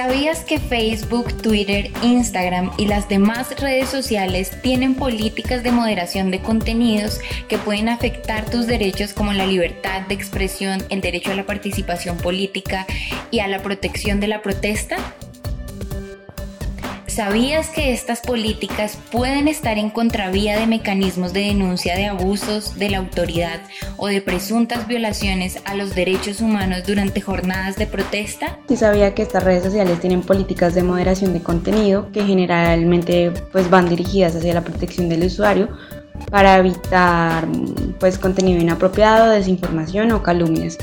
¿Sabías que Facebook, Twitter, Instagram y las demás redes sociales tienen políticas de moderación de contenidos que pueden afectar tus derechos como la libertad de expresión, el derecho a la participación política y a la protección de la protesta? ¿Sabías que estas políticas pueden estar en contravía de mecanismos de denuncia de abusos de la autoridad o de presuntas violaciones a los derechos humanos durante jornadas de protesta? Sí sabía que estas redes sociales tienen políticas de moderación de contenido que generalmente pues van dirigidas hacia la protección del usuario para evitar pues contenido inapropiado, desinformación o calumnias.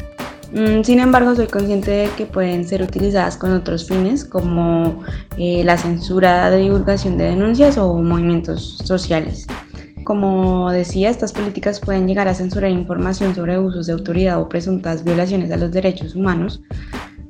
Mm, sin embargo, soy consciente de que pueden ser utilizadas con otros fines como eh, la censura de divulgación de denuncias o movimientos sociales. Como decía, estas políticas pueden llegar a censurar información sobre abusos de autoridad o presuntas violaciones a los derechos humanos.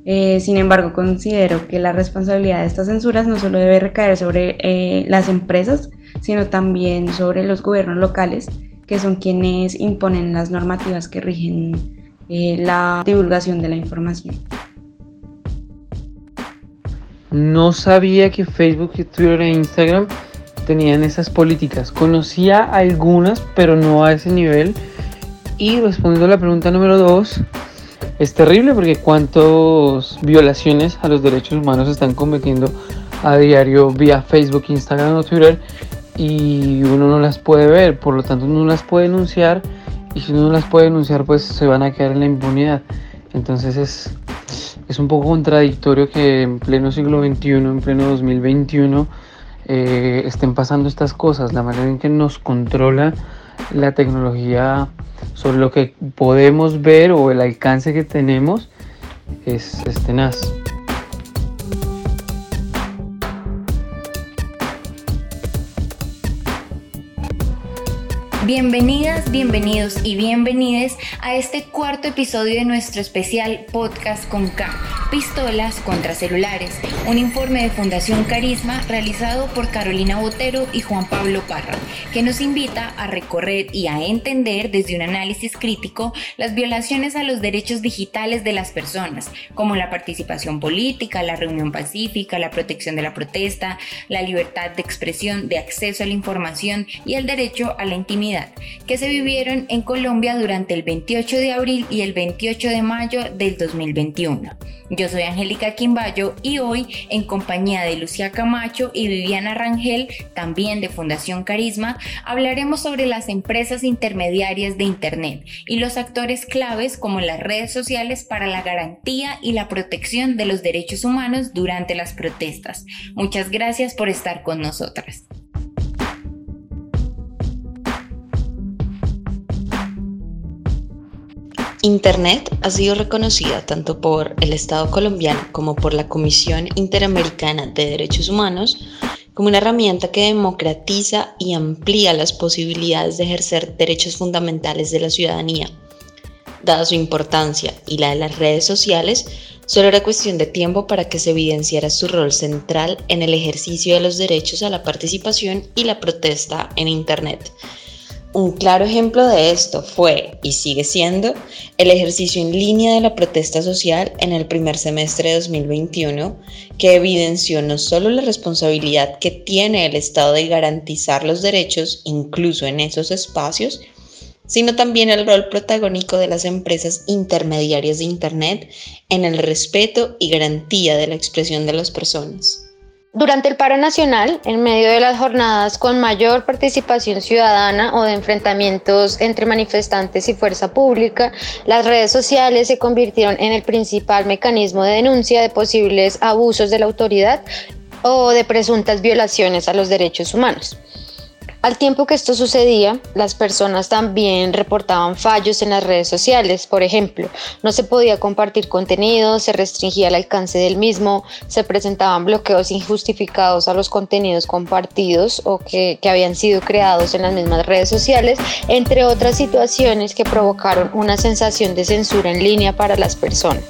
Eh, sin embargo, considero que la responsabilidad de estas censuras no solo debe recaer sobre eh, las empresas, sino también sobre los gobiernos locales, que son quienes imponen las normativas que rigen eh, la divulgación de la información. No sabía que Facebook, Twitter e Instagram tenían esas políticas. Conocía algunas, pero no a ese nivel. Y respondiendo a la pregunta número dos, es terrible porque cuántas violaciones a los derechos humanos están cometiendo a diario vía Facebook, Instagram o Twitter y uno no las puede ver, por lo tanto no las puede denunciar y si no las puede denunciar pues se van a quedar en la impunidad. Entonces es, es un poco contradictorio que en pleno siglo XXI, en pleno 2021, eh, estén pasando estas cosas, la manera en que nos controla la tecnología sobre lo que podemos ver o el alcance que tenemos es, es tenaz. Bienvenidas, bienvenidos y bienvenides a este cuarto episodio de nuestro especial podcast con K, Pistolas contra Celulares, un informe de Fundación Carisma realizado por Carolina Botero y Juan Pablo Parra, que nos invita a recorrer y a entender desde un análisis crítico las violaciones a los derechos digitales de las personas, como la participación política, la reunión pacífica, la protección de la protesta, la libertad de expresión, de acceso a la información y el derecho a la intimidad que se vivieron en Colombia durante el 28 de abril y el 28 de mayo del 2021. Yo soy Angélica Quimbayo y hoy, en compañía de Lucía Camacho y Viviana Rangel, también de Fundación Carisma, hablaremos sobre las empresas intermediarias de Internet y los actores claves como las redes sociales para la garantía y la protección de los derechos humanos durante las protestas. Muchas gracias por estar con nosotras. Internet ha sido reconocida tanto por el Estado colombiano como por la Comisión Interamericana de Derechos Humanos como una herramienta que democratiza y amplía las posibilidades de ejercer derechos fundamentales de la ciudadanía. Dada su importancia y la de las redes sociales, solo era cuestión de tiempo para que se evidenciara su rol central en el ejercicio de los derechos a la participación y la protesta en Internet un claro ejemplo de esto fue y sigue siendo el ejercicio en línea de la protesta social en el primer semestre de 2021, que evidenció no solo la responsabilidad que tiene el Estado de garantizar los derechos, incluso en esos espacios, sino también el rol protagónico de las empresas intermediarias de Internet en el respeto y garantía de la expresión de las personas. Durante el paro nacional, en medio de las jornadas con mayor participación ciudadana o de enfrentamientos entre manifestantes y fuerza pública, las redes sociales se convirtieron en el principal mecanismo de denuncia de posibles abusos de la autoridad o de presuntas violaciones a los derechos humanos. Al tiempo que esto sucedía, las personas también reportaban fallos en las redes sociales. Por ejemplo, no se podía compartir contenido, se restringía el alcance del mismo, se presentaban bloqueos injustificados a los contenidos compartidos o que, que habían sido creados en las mismas redes sociales, entre otras situaciones que provocaron una sensación de censura en línea para las personas.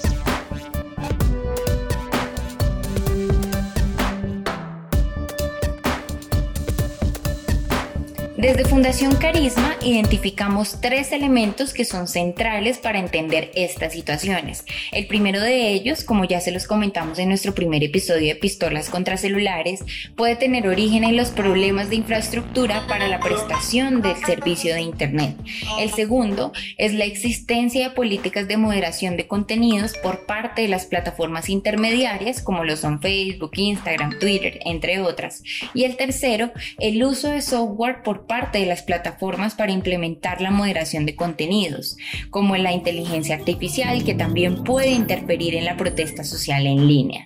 Desde Fundación Carisma identificamos tres elementos que son centrales para entender estas situaciones. El primero de ellos, como ya se los comentamos en nuestro primer episodio de Pistolas contra Celulares, puede tener origen en los problemas de infraestructura para la prestación del servicio de Internet. El segundo es la existencia de políticas de moderación de contenidos por parte de las plataformas intermediarias como lo son Facebook, Instagram, Twitter, entre otras. Y el tercero, el uso de software por parte de las plataformas para implementar la moderación de contenidos, como la inteligencia artificial que también puede interferir en la protesta social en línea.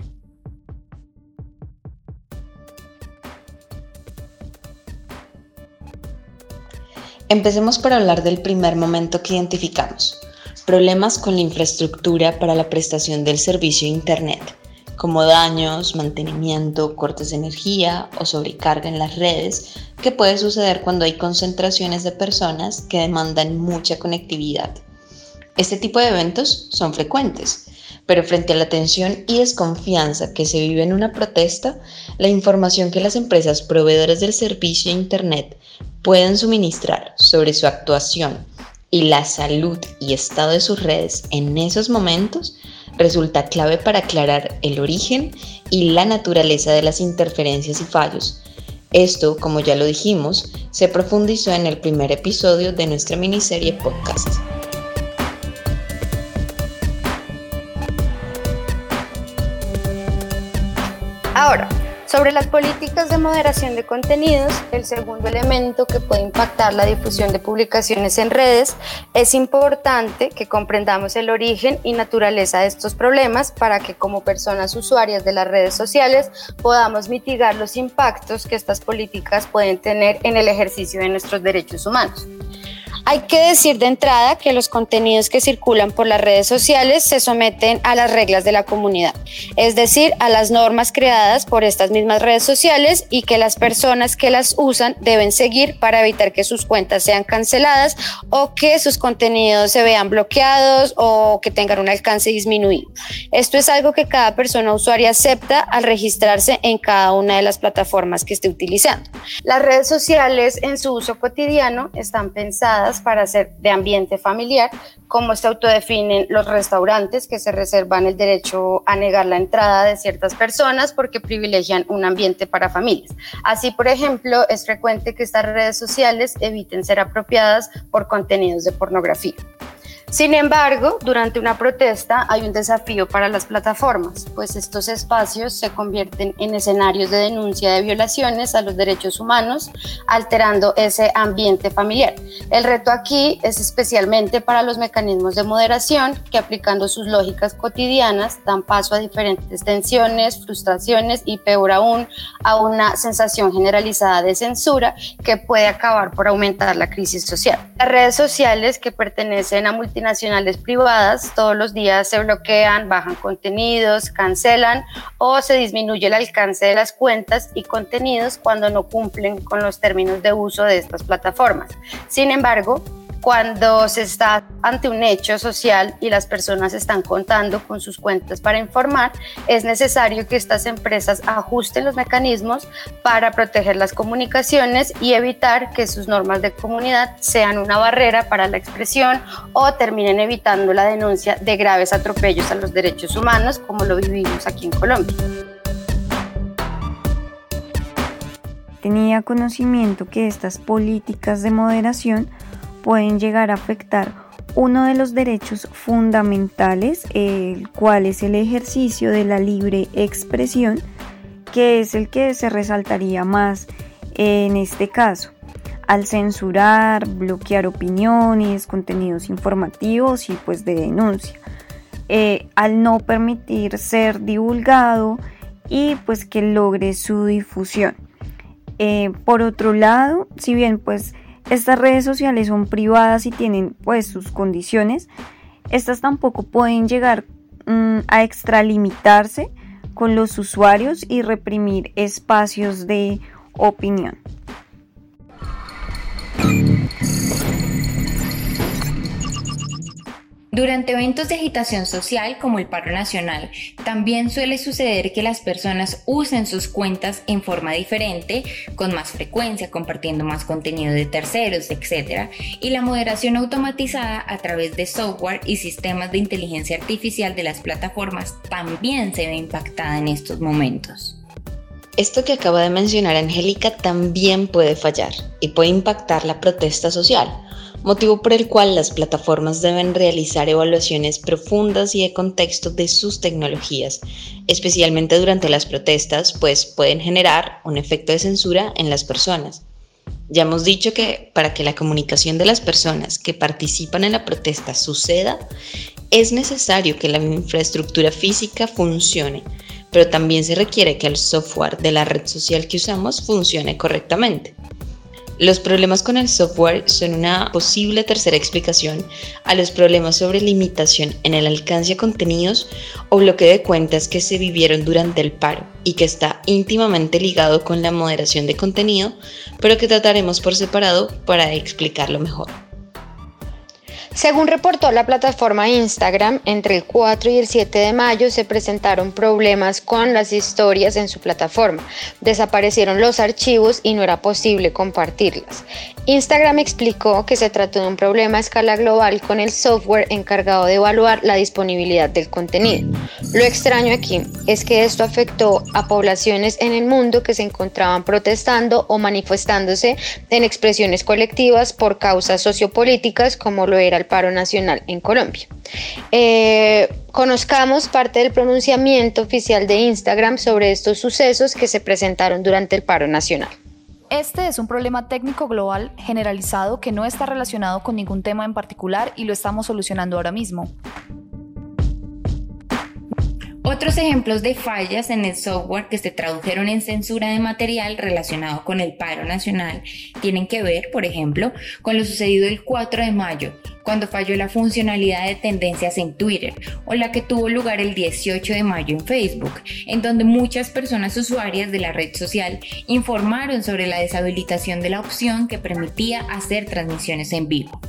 Empecemos por hablar del primer momento que identificamos, problemas con la infraestructura para la prestación del servicio Internet como daños, mantenimiento, cortes de energía o sobrecarga en las redes, que puede suceder cuando hay concentraciones de personas que demandan mucha conectividad. Este tipo de eventos son frecuentes, pero frente a la tensión y desconfianza que se vive en una protesta, la información que las empresas proveedoras del servicio de Internet pueden suministrar sobre su actuación y la salud y estado de sus redes en esos momentos resulta clave para aclarar el origen y la naturaleza de las interferencias y fallos. Esto, como ya lo dijimos, se profundizó en el primer episodio de nuestra miniserie podcast. Sobre las políticas de moderación de contenidos, el segundo elemento que puede impactar la difusión de publicaciones en redes, es importante que comprendamos el origen y naturaleza de estos problemas para que como personas usuarias de las redes sociales podamos mitigar los impactos que estas políticas pueden tener en el ejercicio de nuestros derechos humanos. Hay que decir de entrada que los contenidos que circulan por las redes sociales se someten a las reglas de la comunidad, es decir, a las normas creadas por estas mismas redes sociales y que las personas que las usan deben seguir para evitar que sus cuentas sean canceladas o que sus contenidos se vean bloqueados o que tengan un alcance disminuido. Esto es algo que cada persona usuaria acepta al registrarse en cada una de las plataformas que esté utilizando. Las redes sociales en su uso cotidiano están pensadas para ser de ambiente familiar, como se autodefinen los restaurantes que se reservan el derecho a negar la entrada de ciertas personas porque privilegian un ambiente para familias. Así, por ejemplo, es frecuente que estas redes sociales eviten ser apropiadas por contenidos de pornografía. Sin embargo, durante una protesta hay un desafío para las plataformas, pues estos espacios se convierten en escenarios de denuncia de violaciones a los derechos humanos, alterando ese ambiente familiar. El reto aquí es especialmente para los mecanismos de moderación que aplicando sus lógicas cotidianas dan paso a diferentes tensiones, frustraciones y peor aún a una sensación generalizada de censura que puede acabar por aumentar la crisis social. Las redes sociales que pertenecen a multinacionales nacionales privadas todos los días se bloquean, bajan contenidos, cancelan o se disminuye el alcance de las cuentas y contenidos cuando no cumplen con los términos de uso de estas plataformas. Sin embargo, cuando se está ante un hecho social y las personas están contando con sus cuentas para informar, es necesario que estas empresas ajusten los mecanismos para proteger las comunicaciones y evitar que sus normas de comunidad sean una barrera para la expresión o terminen evitando la denuncia de graves atropellos a los derechos humanos como lo vivimos aquí en Colombia. Tenía conocimiento que estas políticas de moderación pueden llegar a afectar uno de los derechos fundamentales, el cual es el ejercicio de la libre expresión, que es el que se resaltaría más en este caso. Al censurar, bloquear opiniones, contenidos informativos y pues de denuncia. Eh, al no permitir ser divulgado y pues que logre su difusión. Eh, por otro lado, si bien pues estas redes sociales son privadas y tienen pues sus condiciones. Estas tampoco pueden llegar mm, a extralimitarse con los usuarios y reprimir espacios de opinión. Durante eventos de agitación social como el paro nacional, también suele suceder que las personas usen sus cuentas en forma diferente, con más frecuencia, compartiendo más contenido de terceros, etc. Y la moderación automatizada a través de software y sistemas de inteligencia artificial de las plataformas también se ve impactada en estos momentos. Esto que acaba de mencionar Angélica también puede fallar y puede impactar la protesta social motivo por el cual las plataformas deben realizar evaluaciones profundas y de contexto de sus tecnologías, especialmente durante las protestas, pues pueden generar un efecto de censura en las personas. Ya hemos dicho que para que la comunicación de las personas que participan en la protesta suceda, es necesario que la infraestructura física funcione, pero también se requiere que el software de la red social que usamos funcione correctamente. Los problemas con el software son una posible tercera explicación a los problemas sobre limitación en el alcance de contenidos o bloqueo de cuentas que se vivieron durante el paro y que está íntimamente ligado con la moderación de contenido, pero que trataremos por separado para explicarlo mejor. Según reportó la plataforma Instagram, entre el 4 y el 7 de mayo se presentaron problemas con las historias en su plataforma. Desaparecieron los archivos y no era posible compartirlas. Instagram explicó que se trató de un problema a escala global con el software encargado de evaluar la disponibilidad del contenido. Lo extraño aquí es que esto afectó a poblaciones en el mundo que se encontraban protestando o manifestándose en expresiones colectivas por causas sociopolíticas como lo era paro nacional en Colombia. Eh, conozcamos parte del pronunciamiento oficial de Instagram sobre estos sucesos que se presentaron durante el paro nacional. Este es un problema técnico global generalizado que no está relacionado con ningún tema en particular y lo estamos solucionando ahora mismo. Otros ejemplos de fallas en el software que se tradujeron en censura de material relacionado con el paro nacional tienen que ver, por ejemplo, con lo sucedido el 4 de mayo, cuando falló la funcionalidad de tendencias en Twitter, o la que tuvo lugar el 18 de mayo en Facebook, en donde muchas personas usuarias de la red social informaron sobre la deshabilitación de la opción que permitía hacer transmisiones en vivo.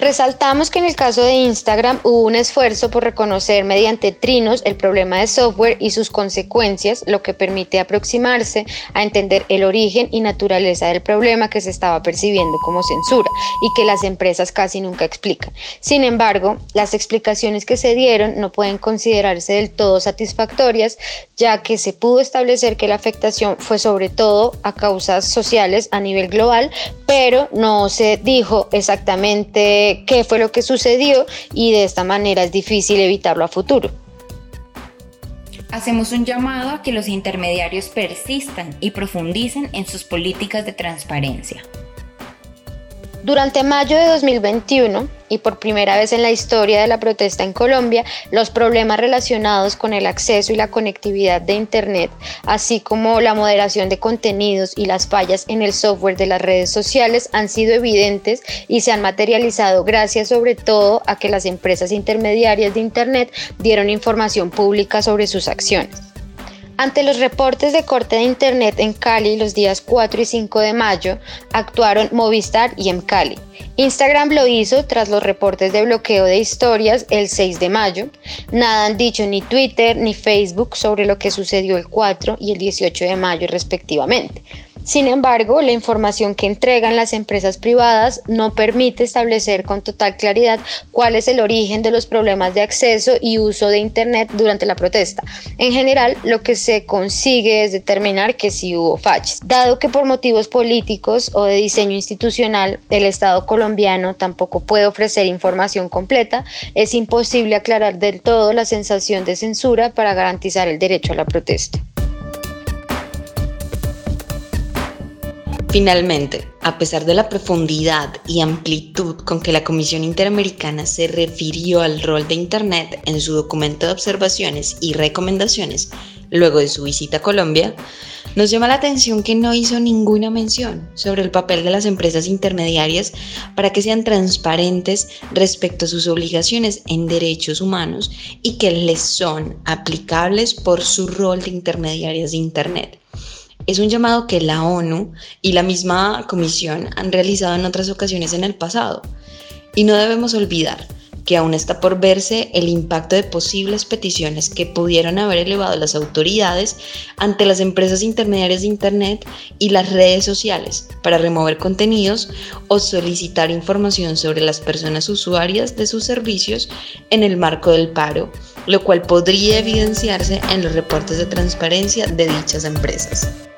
Resaltamos que en el caso de Instagram hubo un esfuerzo por reconocer mediante trinos el problema de software y sus consecuencias, lo que permite aproximarse a entender el origen y naturaleza del problema que se estaba percibiendo como censura y que las empresas casi nunca explican. Sin embargo, las explicaciones que se dieron no pueden considerarse del todo satisfactorias, ya que se pudo establecer que la afectación fue sobre todo a causas sociales a nivel global, pero no se dijo exactamente qué fue lo que sucedió y de esta manera es difícil evitarlo a futuro. Hacemos un llamado a que los intermediarios persistan y profundicen en sus políticas de transparencia. Durante mayo de 2021, y por primera vez en la historia de la protesta en Colombia, los problemas relacionados con el acceso y la conectividad de Internet, así como la moderación de contenidos y las fallas en el software de las redes sociales han sido evidentes y se han materializado gracias sobre todo a que las empresas intermediarias de Internet dieron información pública sobre sus acciones. Ante los reportes de corte de Internet en Cali los días 4 y 5 de mayo, actuaron Movistar y Mcali. Instagram lo hizo tras los reportes de bloqueo de historias el 6 de mayo. Nada han dicho ni Twitter ni Facebook sobre lo que sucedió el 4 y el 18 de mayo respectivamente. Sin embargo, la información que entregan las empresas privadas no permite establecer con total claridad cuál es el origen de los problemas de acceso y uso de Internet durante la protesta. En general, lo que se consigue es determinar que sí hubo fallas. Dado que por motivos políticos o de diseño institucional el Estado colombiano tampoco puede ofrecer información completa, es imposible aclarar del todo la sensación de censura para garantizar el derecho a la protesta. Finalmente, a pesar de la profundidad y amplitud con que la Comisión Interamericana se refirió al rol de Internet en su documento de observaciones y recomendaciones luego de su visita a Colombia, nos llama la atención que no hizo ninguna mención sobre el papel de las empresas intermediarias para que sean transparentes respecto a sus obligaciones en derechos humanos y que les son aplicables por su rol de intermediarias de Internet es un llamado que la ONU y la misma Comisión han realizado en otras ocasiones en el pasado. Y no debemos olvidar que aún está por verse el impacto de posibles peticiones que pudieron haber elevado las autoridades ante las empresas intermediarias de Internet y las redes sociales para remover contenidos o solicitar información sobre las personas usuarias de sus servicios en el marco del paro, lo cual podría evidenciarse en los reportes de transparencia de dichas empresas.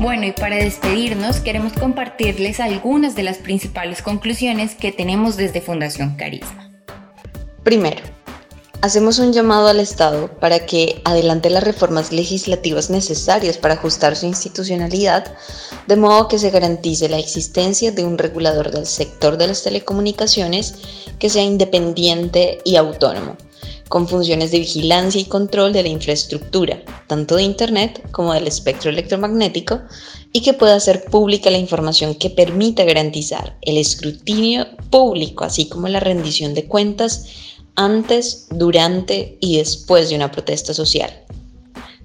Bueno, y para despedirnos queremos compartirles algunas de las principales conclusiones que tenemos desde Fundación Carisma. Primero, hacemos un llamado al Estado para que adelante las reformas legislativas necesarias para ajustar su institucionalidad, de modo que se garantice la existencia de un regulador del sector de las telecomunicaciones que sea independiente y autónomo con funciones de vigilancia y control de la infraestructura, tanto de Internet como del espectro electromagnético, y que pueda hacer pública la información que permita garantizar el escrutinio público, así como la rendición de cuentas antes, durante y después de una protesta social.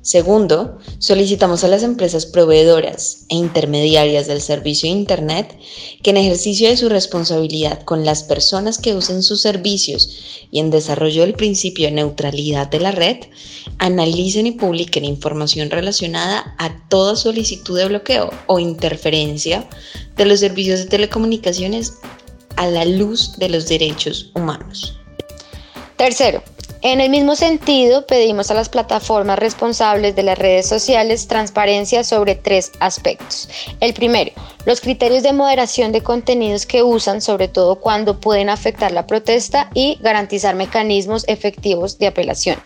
Segundo, solicitamos a las empresas proveedoras e intermediarias del servicio de Internet que en ejercicio de su responsabilidad con las personas que usen sus servicios y en desarrollo del principio de neutralidad de la red, analicen y publiquen información relacionada a toda solicitud de bloqueo o interferencia de los servicios de telecomunicaciones a la luz de los derechos humanos. Tercero, en el mismo sentido, pedimos a las plataformas responsables de las redes sociales transparencia sobre tres aspectos. El primero, los criterios de moderación de contenidos que usan, sobre todo cuando pueden afectar la protesta y garantizar mecanismos efectivos de apelación.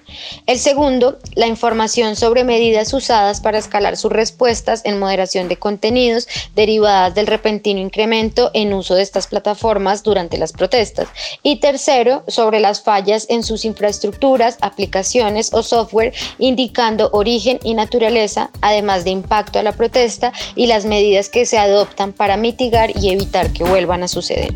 El segundo, la información sobre medidas usadas para escalar sus respuestas en moderación de contenidos derivadas del repentino incremento en uso de estas plataformas durante las protestas. Y tercero, sobre las fallas en sus infraestructuras estructuras, aplicaciones o software indicando origen y naturaleza, además de impacto a la protesta y las medidas que se adoptan para mitigar y evitar que vuelvan a suceder.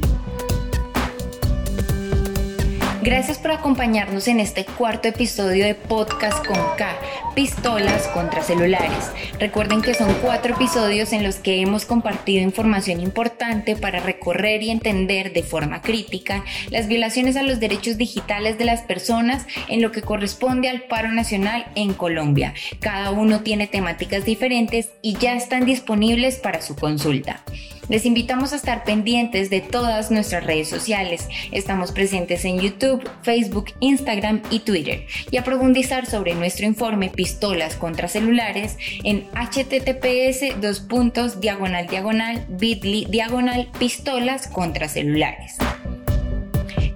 Gracias por acompañarnos en este cuarto episodio de Podcast con K, Pistolas contra Celulares. Recuerden que son cuatro episodios en los que hemos compartido información importante para recorrer y entender de forma crítica las violaciones a los derechos digitales de las personas en lo que corresponde al paro nacional en Colombia. Cada uno tiene temáticas diferentes y ya están disponibles para su consulta. Les invitamos a estar pendientes de todas nuestras redes sociales. Estamos presentes en YouTube, Facebook, Instagram y Twitter. Y a profundizar sobre nuestro informe Pistolas contra celulares en https diagonal diagonal bit.ly diagonal pistolas contra celulares.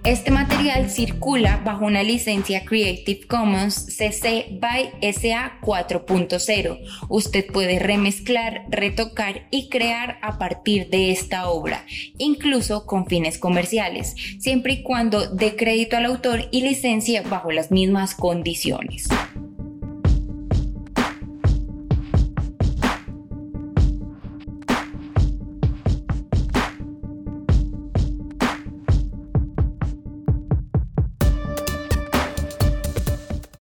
Este material circula bajo una licencia Creative Commons CC by SA 4.0. Usted puede remezclar, retocar y crear a partir de esta obra, incluso con fines comerciales, siempre y cuando dé crédito al autor y licencia bajo las mismas condiciones.